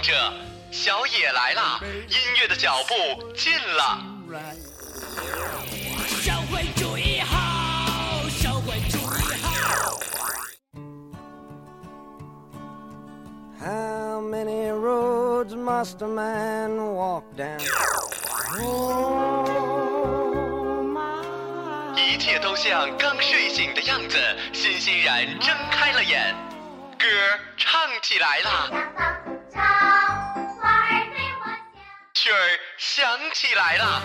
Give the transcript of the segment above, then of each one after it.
着，小野来啦！音乐的脚步近了。社会主义好，社会主义好。How many roads must a man walk down? 一切都像刚睡醒的样子，欣欣然睁开了眼。歌唱起来了，曲儿响起来了，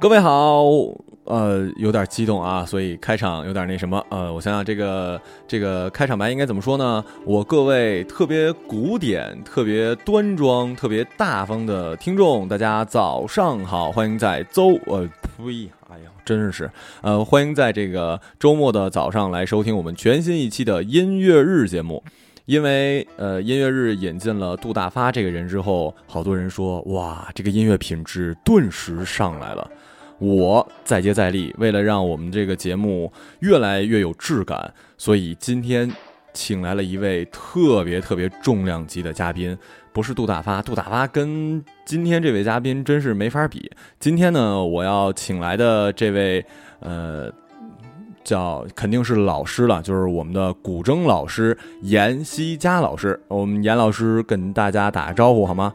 各位好，呃，有点激动啊，所以开场有点那什么，呃，我想想这个这个开场白应该怎么说呢？我各位特别古典、特别端庄、特别大方的听众，大家早上好，欢迎在周呃呸，哎呀，真是呃，欢迎在这个周末的早上来收听我们全新一期的音乐日节目。因为呃，音乐日引进了杜大发这个人之后，好多人说哇，这个音乐品质顿时上来了。我再接再厉，为了让我们这个节目越来越有质感，所以今天请来了一位特别特别重量级的嘉宾，不是杜大发，杜大发跟今天这位嘉宾真是没法比。今天呢，我要请来的这位，呃，叫肯定是老师了，就是我们的古筝老师严希佳老师。我们严老师跟大家打个招呼好吗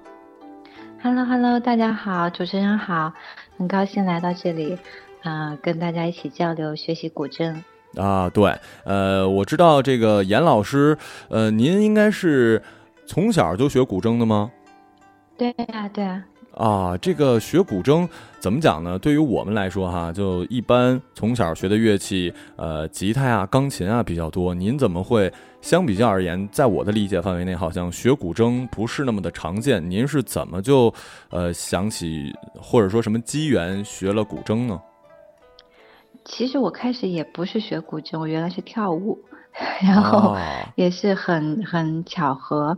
？Hello Hello，大家好，主持人好。很高兴来到这里，啊，跟大家一起交流学习古筝啊。对，呃，我知道这个严老师，呃，您应该是从小就学古筝的吗？对呀，对啊。啊，这个学古筝怎么讲呢？对于我们来说，哈，就一般从小学的乐器，呃，吉他呀、钢琴啊比较多。您怎么会相比较而言，在我的理解范围内，好像学古筝不是那么的常见？您是怎么就呃想起或者说什么机缘学了古筝呢？其实我开始也不是学古筝，我原来是跳舞，然后也是很很巧合。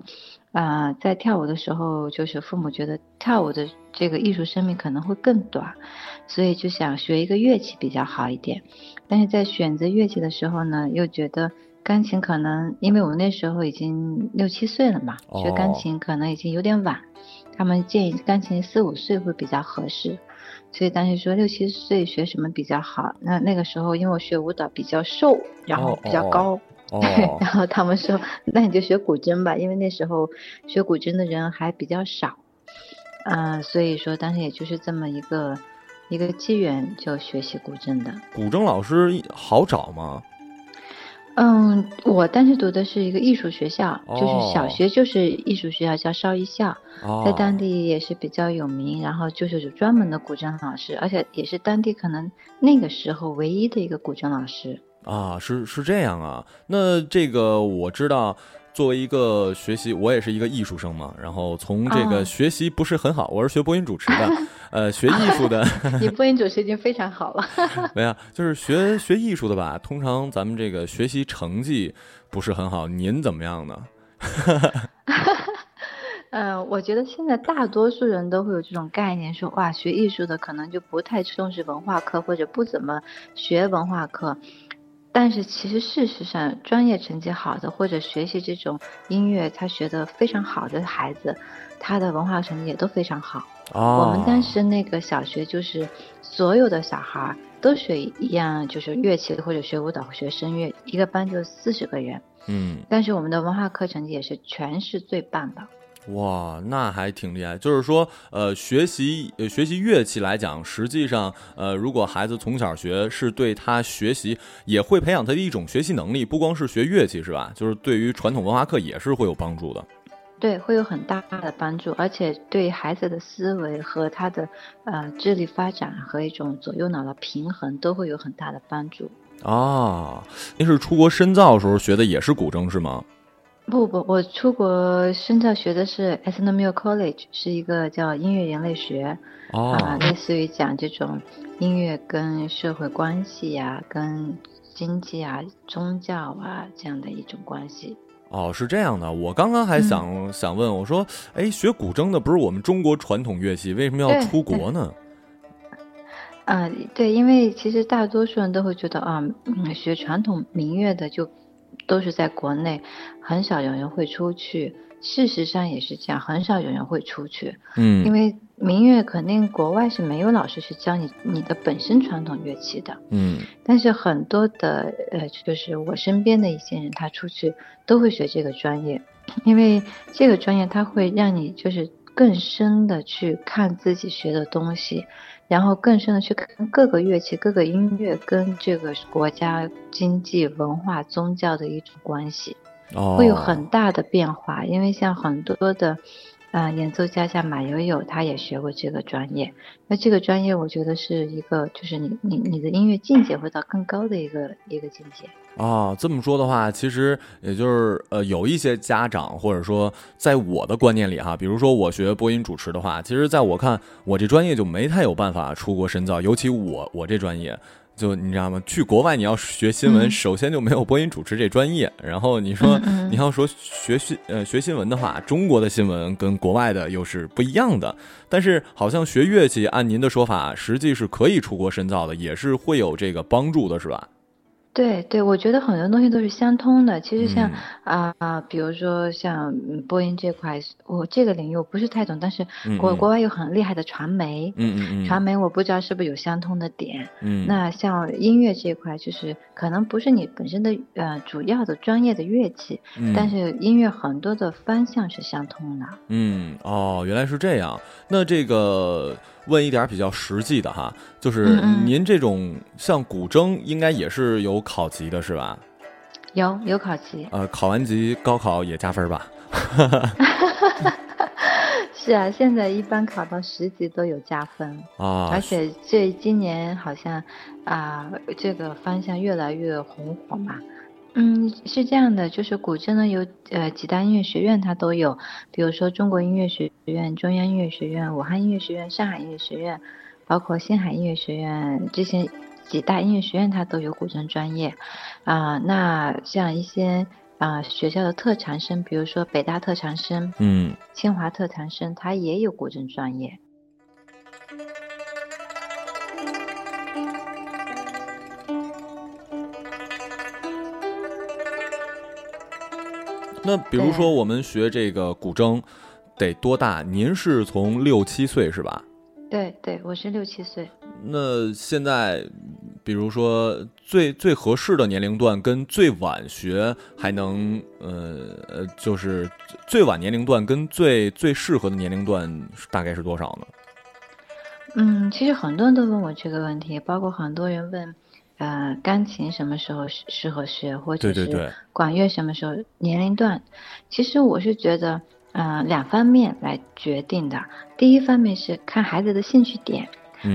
啊，在跳舞的时候，就是父母觉得跳舞的这个艺术生命可能会更短，所以就想学一个乐器比较好一点。但是在选择乐器的时候呢，又觉得钢琴可能，因为我那时候已经六七岁了嘛，学钢琴可能已经有点晚。他们建议钢琴四五岁会比较合适，所以当时说六七岁学什么比较好？那那个时候因为我学舞蹈比较瘦，然后比较高。然后他们说，那你就学古筝吧，因为那时候学古筝的人还比较少，嗯，所以说当时也就是这么一个一个机缘就学习古筝的。古筝老师好找吗？嗯，我当时读的是一个艺术学校，就是小学就是艺术学校，叫邵艺校，在当地也是比较有名，然后就是有专门的古筝老师，而且也是当地可能那个时候唯一的一个古筝老师。啊，是是这样啊。那这个我知道，作为一个学习，我也是一个艺术生嘛。然后从这个学习不是很好，我是学播音主持的，呃，学艺术的。你播音主持已经非常好了。没有，就是学学艺术的吧。通常咱们这个学习成绩不是很好。您怎么样呢？嗯，我觉得现在大多数人都会有这种概念，说哇，学艺术的可能就不太重视文化课，或者不怎么学文化课。但是其实事实上，专业成绩好的或者学习这种音乐他学的非常好的孩子，他的文化成绩也都非常好。哦。我们当时那个小学就是所有的小孩都学一样，就是乐器或者学舞蹈、学声乐，一个班就四十个人。嗯。但是我们的文化课成绩也是全市最棒的。哇，那还挺厉害。就是说，呃，学习呃学习乐器来讲，实际上，呃，如果孩子从小学，是对他学习也会培养他的一种学习能力，不光是学乐器，是吧？就是对于传统文化课也是会有帮助的。对，会有很大的帮助，而且对孩子的思维和他的呃智力发展和一种左右脑的平衡都会有很大的帮助。哦，您是出国深造的时候学的也是古筝是吗？不不，我出国深造学的是 e s n o m i l College，是一个叫音乐人类学，啊，类似于讲这种音乐跟社会关系呀、跟经济啊、宗教啊这样的一种关系。哦，是这样的。我刚刚还想想问，我说，哎，学古筝的不是我们中国传统乐器，为什么要出国呢？啊，对，因为其实大多数人都会觉得啊，嗯，学传统民乐的就。都是在国内，很少有人会出去。事实上也是这样，很少有人会出去。嗯，因为民乐肯定国外是没有老师去教你你的本身传统乐器的。嗯，但是很多的呃，就是我身边的一些人，他出去都会学这个专业，因为这个专业它会让你就是更深的去看自己学的东西。然后更深的去看各个乐器、各个音乐跟这个国家经济、文化、宗教的一种关系，会有很大的变化。因为像很多的，啊，演奏家像马友友，他也学过这个专业。那这个专业，我觉得是一个，就是你你你的音乐境界会到更高的一个一个境界。哦，这么说的话，其实也就是呃，有一些家长或者说，在我的观念里哈，比如说我学播音主持的话，其实在我看，我这专业就没太有办法出国深造，尤其我我这专业，就你知道吗？去国外你要学新闻，首先就没有播音主持这专业，然后你说你要说学新呃学新闻的话，中国的新闻跟国外的又是不一样的，但是好像学乐器，按您的说法，实际是可以出国深造的，也是会有这个帮助的，是吧？对对，我觉得很多东西都是相通的。其实像啊啊，比如说像播音这块，我这个领域我不是太懂，但是国国外有很厉害的传媒，嗯嗯嗯，传媒我不知道是不是有相通的点。嗯，那像音乐这块，就是可能不是你本身的呃主要的专业的乐器，但是音乐很多的方向是相通的。嗯，哦，原来是这样。那这个。问一点比较实际的哈，就是您这种像古筝，应该也是有考级的，是吧？有有考级。呃，考完级高考也加分吧？是啊，现在一般考到十级都有加分啊，而且这今年好像啊，这个方向越来越红火嘛。嗯，是这样的，就是古筝呢有呃几大音乐学院它都有，比如说中国音乐学院、中央音乐学院、武汉音乐学院、上海音乐学院，包括星海音乐学院这些几大音乐学院它都有古筝专业，啊，那像一些啊学校的特长生，比如说北大特长生，嗯，清华特长生，它也有古筝专业。那比如说，我们学这个古筝得多大？您是从六七岁是吧？对对，我是六七岁。那现在，比如说最最合适的年龄段跟最晚学还能呃呃，就是最晚年龄段跟最最适合的年龄段大概是多少呢？嗯，其实很多人都问我这个问题，包括很多人问。呃，钢琴什么时候适适合学，或者是管乐什么时候年龄段？其实我是觉得，呃，两方面来决定的。第一方面是看孩子的兴趣点，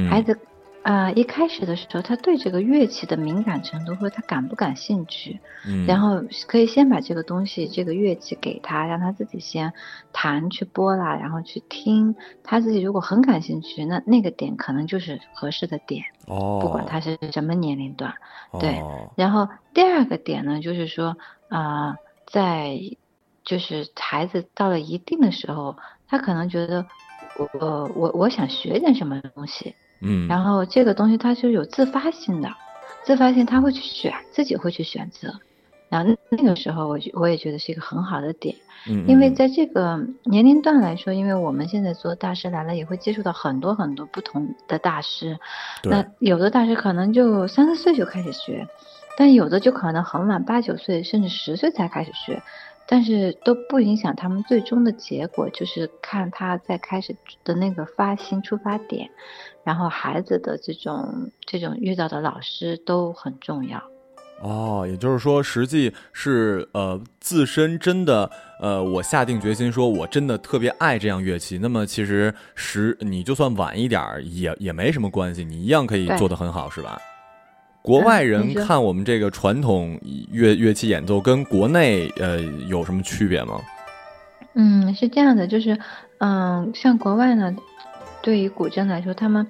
孩子。啊，一开始的时候，他对这个乐器的敏感程度，或者他感不感兴趣，嗯，然后可以先把这个东西，这个乐器给他，让他自己先弹去拨啦，然后去听，他自己如果很感兴趣，那那个点可能就是合适的点，哦，不管他是什么年龄段，对。然后第二个点呢，就是说啊，在就是孩子到了一定的时候，他可能觉得，我我我想学点什么东西。嗯，然后这个东西它是有自发性的，自发性他会去选，自己会去选择。然后那个时候，我我也觉得是一个很好的点，嗯，因为在这个年龄段来说，因为我们现在做大师来了，也会接触到很多很多不同的大师。那有的大师可能就三四岁就开始学，但有的就可能很晚，八九岁甚至十岁才开始学。但是都不影响他们最终的结果，就是看他在开始的那个发心出发点，然后孩子的这种这种遇到的老师都很重要。哦，也就是说，实际是呃自身真的呃，我下定决心说我真的特别爱这样乐器，那么其实时你就算晚一点儿也也没什么关系，你一样可以做得很好，是吧？国外人看我们这个传统乐乐器演奏，跟国内呃有什么区别吗？嗯，是这样的，就是嗯，像国外呢，对于古筝来说，他们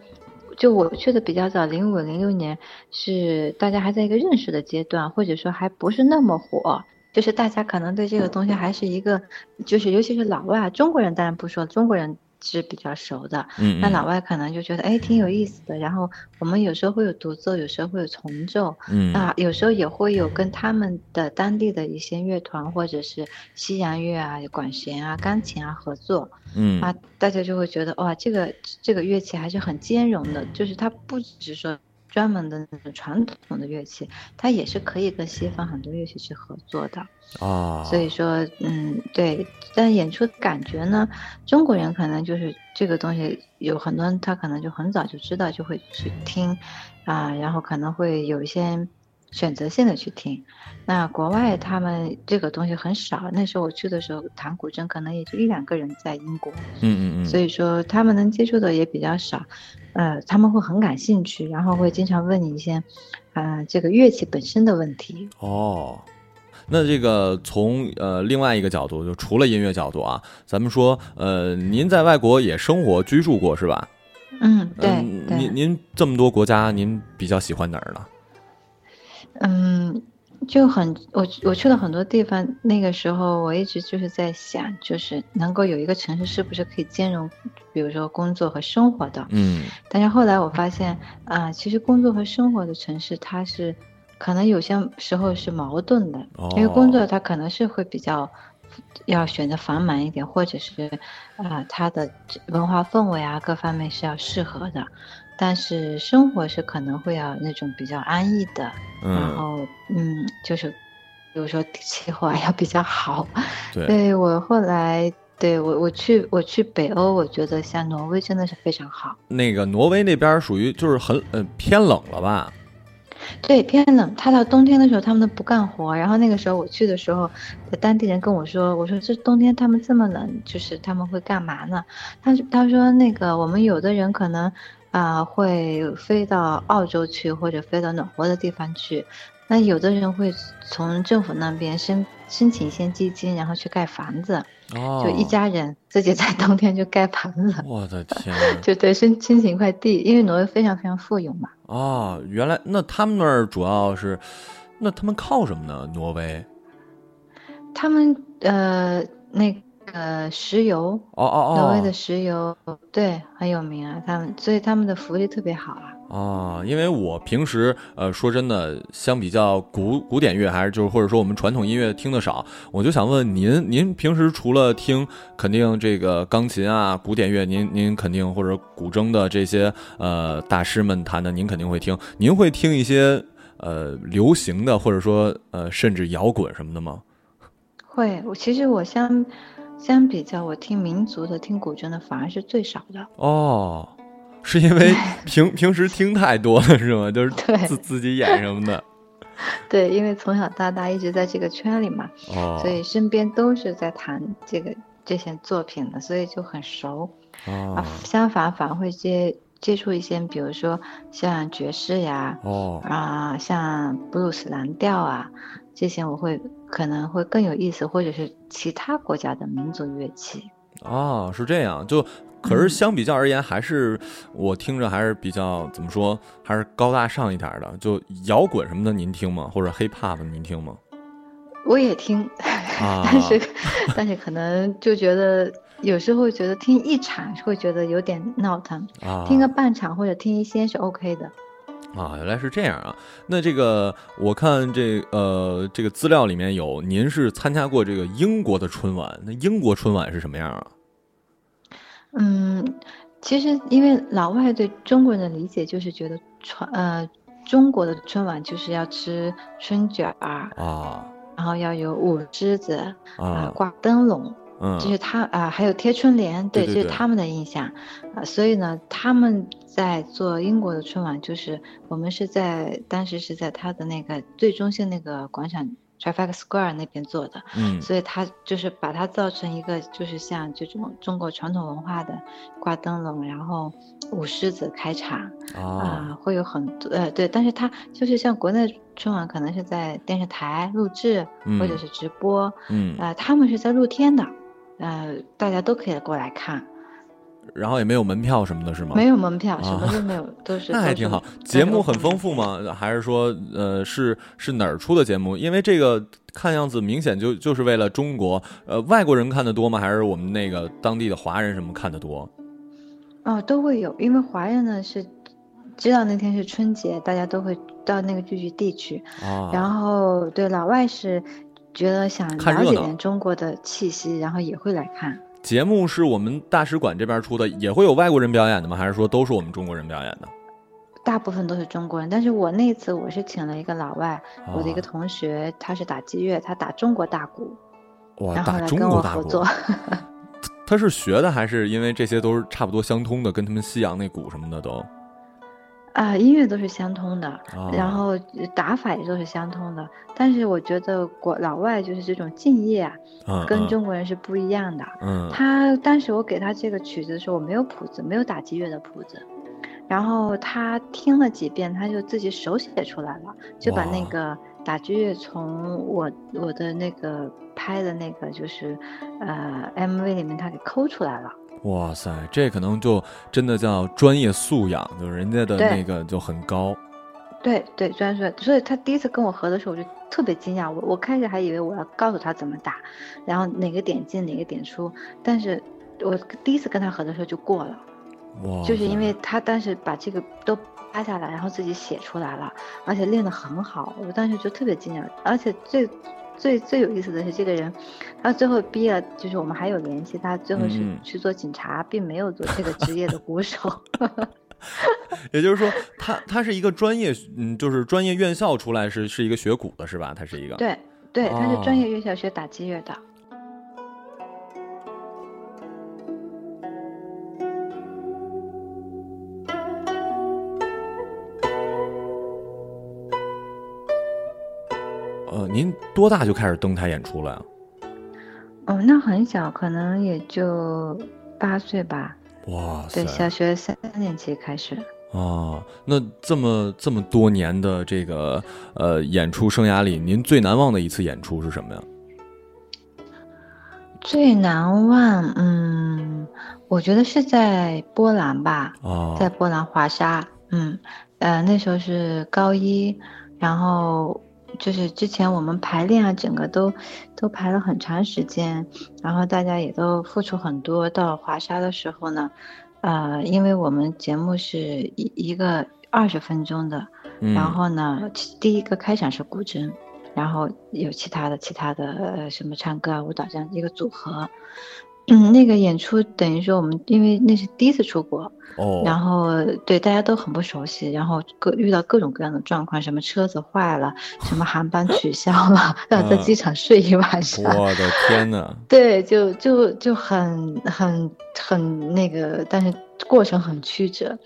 就我去的比较早，零五零六年是大家还在一个认识的阶段，或者说还不是那么火，就是大家可能对这个东西还是一个，就是尤其是老外，中国人当然不说，中国人。是比较熟的，嗯，那老外可能就觉得哎挺有意思的。然后我们有时候会有独奏，有时候会有重奏，嗯，那有时候也会有跟他们的当地的一些乐团或者是西洋乐啊、管弦啊、钢琴啊合作，嗯，啊，大家就会觉得哇，这个这个乐器还是很兼容的，就是它不只是说。专门的那种传统的乐器，它也是可以跟西方很多乐器去合作的啊。所以说，嗯，对。但演出感觉呢，中国人可能就是这个东西，有很多人他可能就很早就知道，就会去听啊，然后可能会有一些选择性的去听。那国外他们这个东西很少，那时候我去的时候，弹古筝可能也就一两个人在英国。嗯嗯嗯。所以说他们能接触的也比较少。呃，他们会很感兴趣，然后会经常问你一些，呃，这个乐器本身的问题。哦，那这个从呃另外一个角度，就除了音乐角度啊，咱们说，呃，您在外国也生活居住过是吧？嗯，对。您您这么多国家，您比较喜欢哪儿呢？嗯。就很我我去了很多地方，那个时候我一直就是在想，就是能够有一个城市是不是可以兼容，比如说工作和生活的。嗯。但是后来我发现，啊，其实工作和生活的城市，它是可能有些时候是矛盾的，因为工作它可能是会比较要选择繁忙一点，或者是啊，它的文化氛围啊各方面是要适合的。但是生活是可能会要那种比较安逸的，然后嗯，就是比如说气候还要比较好。对，我后来对我我去我去北欧，我觉得像挪威真的是非常好。那个挪威那边属于就是很呃偏冷了吧？对，偏冷。他到冬天的时候他们都不干活，然后那个时候我去的时候，当地人跟我说，我说这冬天他们这么冷，就是他们会干嘛呢？他他说那个我们有的人可能。啊，会飞到澳洲去，或者飞到暖和的地方去。那有的人会从政府那边申申请一些基金，然后去盖房子。哦，就一家人自己在冬天就盖房子。我的天！就对，申申请一块地，因为挪威非常非常富有嘛。哦，原来那他们那儿主要是，那他们靠什么呢？挪威？他们呃那。呃，石油哦哦哦，挪威的石油对很有名啊，他们所以他们的福利特别好啊。啊，因为我平时呃说真的，相比较古古典乐还是就是或者说我们传统音乐听的少，我就想问您，您平时除了听肯定这个钢琴啊古典乐，您您肯定或者古筝的这些呃大师们弹的，您肯定会听，您会听一些呃流行的或者说呃甚至摇滚什么的吗？会，我其实我相。相比较，我听民族的、听古筝的反而是最少的哦，是因为 平平时听太多了是吗？就是自自己演什么的。对，因为从小到大一直在这个圈里嘛，哦，所以身边都是在弹这个这些作品的，所以就很熟。哦，相反反而会接接触一些，比如说像爵士呀，哦，啊，像布鲁斯蓝调啊。这些我会可能会更有意思，或者是其他国家的民族乐器。哦，是这样。就可是相比较而言，还是我听着还是比较怎么说，还是高大上一点的。就摇滚什么的，您听吗？或者 hip hop 您听吗？我也听，但是但是可能就觉得有时候觉得听一场会觉得有点闹腾，听个半场或者听一些是 OK 的。啊，原来是这样啊。那这个我看这呃这个资料里面有您是参加过这个英国的春晚，那英国春晚是什么样啊？嗯，其实因为老外对中国人的理解就是觉得春呃中国的春晚就是要吃春卷儿啊，然后要有舞狮子啊，挂灯笼。嗯，就是他啊，还有贴春联，对，这是他们的印象，啊，所以呢，他们在做英国的春晚，就是我们是在当时是在他的那个最中心那个广场 Trafalgar Square 那边做的，嗯，所以他就是把它造成一个就是像这种中国传统文化的挂灯笼，然后舞狮子开场啊，会有很多呃对，但是他就是像国内春晚可能是在电视台录制或者是直播，嗯，呃，他们是在露天的。呃，大家都可以过来看，然后也没有门票什么的，是吗？没有门票，什么都没有，都是 那还挺好。节目很丰富吗？还是说，呃，是是哪儿出的节目？因为这个看样子明显就就是为了中国，呃，外国人看的多吗？还是我们那个当地的华人什么看的多？哦，都会有，因为华人呢是知道那天是春节，大家都会到那个聚集地去。啊，然后对老外是。觉得想了解点中国的气息，然后也会来看。节目是我们大使馆这边出的，也会有外国人表演的吗？还是说都是我们中国人表演的？大部分都是中国人，但是我那次我是请了一个老外，我的一个同学，他是打击乐，他打中国大鼓，哇，然后来跟我合作。他是学的，还是因为这些都是差不多相通的，跟他们西洋那鼓什么的都？啊，音乐都是相通的，然后打法也都是相通的，但是我觉得国老外就是这种敬业啊，跟中国人是不一样的。嗯，他当时我给他这个曲子的时候，我没有谱子，没有打击乐的谱子，然后他听了几遍，他就自己手写出来了，就把那个打击乐从我我的那个拍的那个就是呃 MV 里面他给抠出来了。哇塞，这可能就真的叫专业素养，就是人家的那个就很高。对对，专业素养。所以他第一次跟我合的时候，我就特别惊讶。我我开始还以为我要告诉他怎么打，然后哪个点进哪个点出。但是我第一次跟他合的时候就过了。哇！就是因为他当时把这个都拍下来，然后自己写出来了，而且练得很好。我当时就特别惊讶，而且最。最最有意思的是，这个人，他最后毕业，就是我们还有联系。他最后是去做警察，并没有做这个职业的鼓手。也就是说，他他是一个专业，嗯，就是专业院校出来，是是一个学鼓的，是吧？他是一个。对对，他是专业院校学打击乐的。您多大就开始登台演出了呀？哦，那很小，可能也就八岁吧。哇塞！对，小学三年级开始。啊，那这么这么多年的这个呃演出生涯里，您最难忘的一次演出是什么呀？最难忘，嗯，我觉得是在波兰吧。哦，在波兰华沙，嗯，呃，那时候是高一，然后。就是之前我们排练啊，整个都都排了很长时间，然后大家也都付出很多。到华沙的时候呢，呃，因为我们节目是一一个二十分钟的，然后呢，第一个开场是古筝，然后有其他的其他的呃什么唱歌啊、舞蹈这样一个组合。嗯，那个演出等于说我们因为那是第一次出国。哦，然后对大家都很不熟悉，然后各遇到各种各样的状况，什么车子坏了，什么航班取消了，要在机场睡一晚上。我的天呐！对，就就就很很很那个，但是过程很曲折，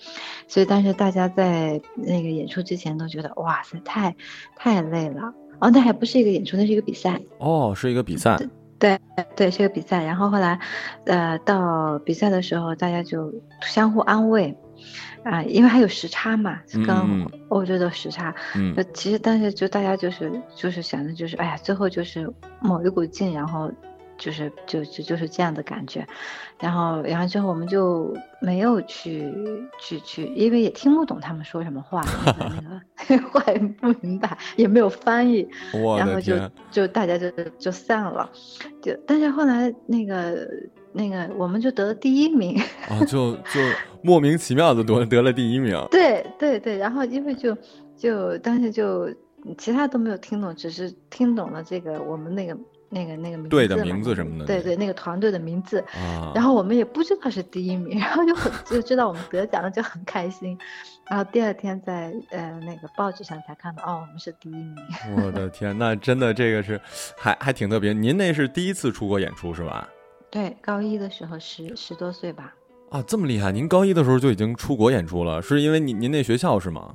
所以但是大家在那个演出之前都觉得哇塞，太太累了。哦，那还不是一个演出，那是一个比赛。哦，是一个比赛。对对，是个比赛。然后后来，呃，到比赛的时候，大家就相互安慰，啊，因为还有时差嘛，跟欧洲的时差。嗯。其实，但是就大家就是就是想着就是，哎呀，最后就是某一股劲，然后。就是就就就是这样的感觉，然后然后之后我们就没有去去去，因为也听不懂他们说什么话，那个 话也不明白，也没有翻译，然后就就大家就就散了，就但是后来那个那个我们就得了第一名啊，就就莫名其妙的得得了第一名。对对对，然后因为就就当时就其他都没有听懂，只是听懂了这个我们那个。那个那个名字，对的名字什么的，对对，那个团队的名字，然后我们也不知道是第一名，然后就很就知道我们得奖了，就很开心。然后第二天在呃那个报纸上才看到，哦，我们是第一名。我的天，那真的这个是还还挺特别。您那是第一次出国演出是吧？对，高一的时候十十多岁吧。啊，这么厉害！您高一的时候就已经出国演出了，是因为您您那学校是吗？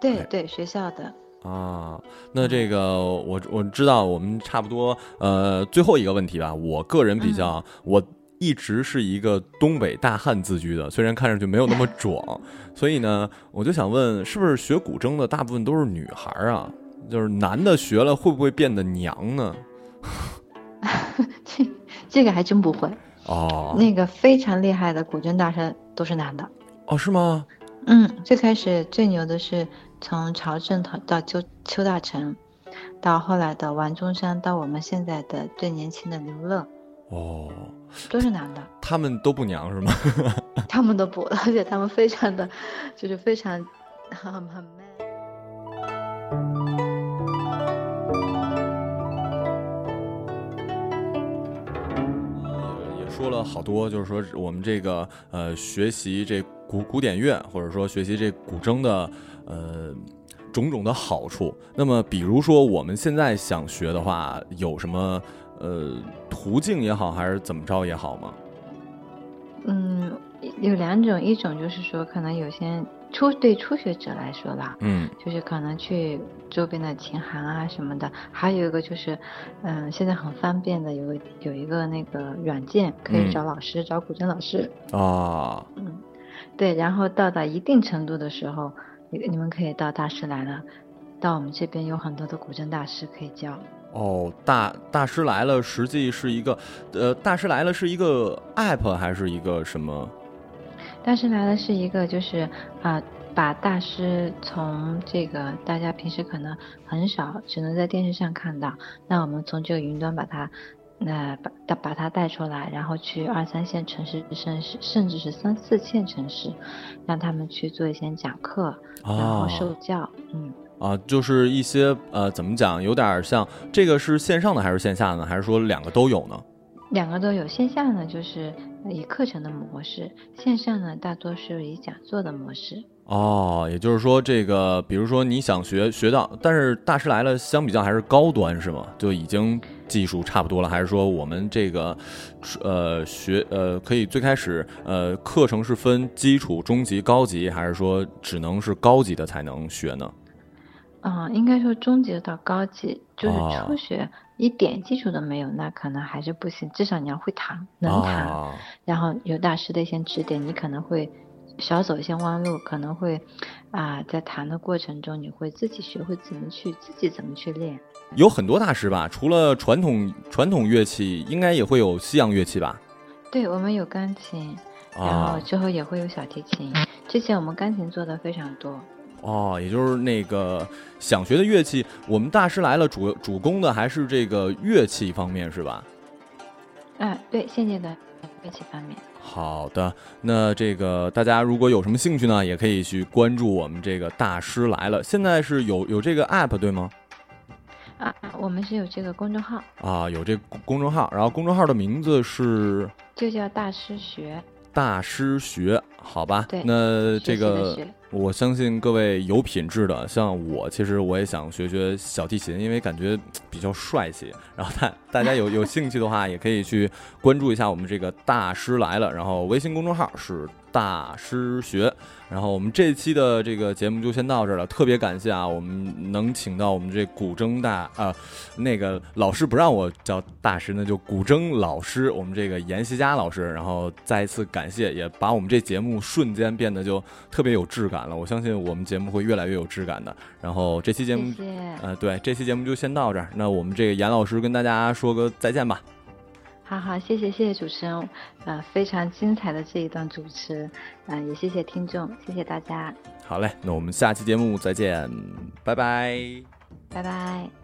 对对，学校的。啊，那这个我我知道，我们差不多呃最后一个问题吧。我个人比较，我一直是一个东北大汉自居的，虽然看上去没有那么壮，所以呢，我就想问，是不是学古筝的大部分都是女孩啊？就是男的学了会不会变得娘呢？这这个还真不会哦。那个非常厉害的古筝大师都是男的哦？是吗？嗯，最开始最牛的是。从朝政到邱邱大成，到后来的王中山，到我们现在的最年轻的刘乐，哦，都是男的。他们都不娘是吗？他们都不，而且他们非常的，就是非常很很 man。也也说了好多，就是说我们这个呃学习这古古典乐，或者说学习这古筝的。呃，种种的好处。那么，比如说我们现在想学的话，有什么呃途径也好，还是怎么着也好吗？嗯，有两种，一种就是说，可能有些初对初学者来说啦，嗯，就是可能去周边的琴行啊什么的。还有一个就是，嗯，现在很方便的，有有一个那个软件，可以找老师，找古筝老师啊。嗯，对，然后到达一定程度的时候。你你们可以到大师来了，到我们这边有很多的古筝大师可以教。哦，大大师来了，实际是一个，呃，大师来了是一个 app 还是一个什么？大师来了是一个，就是啊，把大师从这个大家平时可能很少，只能在电视上看到，那我们从这个云端把它。那把把把他带出来，然后去二三线城市，甚至甚至是三四线城市，让他们去做一些讲课，然后受教。嗯啊，就是一些呃，怎么讲，有点像这个是线上的还是线下的呢？还是说两个都有呢？两个都有，线下呢就是以课程的模式，线上呢大多是以讲座的模式。哦，也就是说，这个比如说你想学学到，但是大师来了，相比较还是高端是吗？就已经技术差不多了，还是说我们这个，呃，学呃可以最开始呃课程是分基础、中级、高级，还是说只能是高级的才能学呢？啊，应该说中级到高级，就是初学一点基础都没有，那可能还是不行，至少你要会弹，能弹，然后有大师的一些指点，你可能会。少走一些弯路，可能会啊，在弹的过程中，你会自己学会怎么去自己怎么去练。有很多大师吧，除了传统传统乐器，应该也会有西洋乐器吧？对，我们有钢琴，然后之后也会有小提琴。之前我们钢琴做的非常多。哦，也就是那个想学的乐器，我们大师来了，主主攻的还是这个乐器方面，是吧？嗯，对，现阶段乐器方面。好的，那这个大家如果有什么兴趣呢，也可以去关注我们这个大师来了。现在是有有这个 app 对吗？啊，我们是有这个公众号啊，有这公众号，然后公众号的名字是就叫大师学。大师学，好吧，那这个。我相信各位有品质的，像我，其实我也想学学小提琴，因为感觉比较帅气。然后大大家有有兴趣的话，也可以去关注一下我们这个大师来了，然后微信公众号是大师学。然后我们这期的这个节目就先到这儿了，特别感谢啊，我们能请到我们这古筝大啊，那个老师不让我叫大师，那就古筝老师，我们这个阎锡佳老师。然后再一次感谢，也把我们这节目瞬间变得就特别有质感了。我相信我们节目会越来越有质感的。然后这期节目，呃，对，这期节目就先到这儿。那我们这个严老师跟大家说个再见吧。好好，谢谢谢谢主持人，呃，非常精彩的这一段主持，嗯，也谢谢听众，谢谢大家。好嘞，那我们下期节目再见，拜拜，拜拜。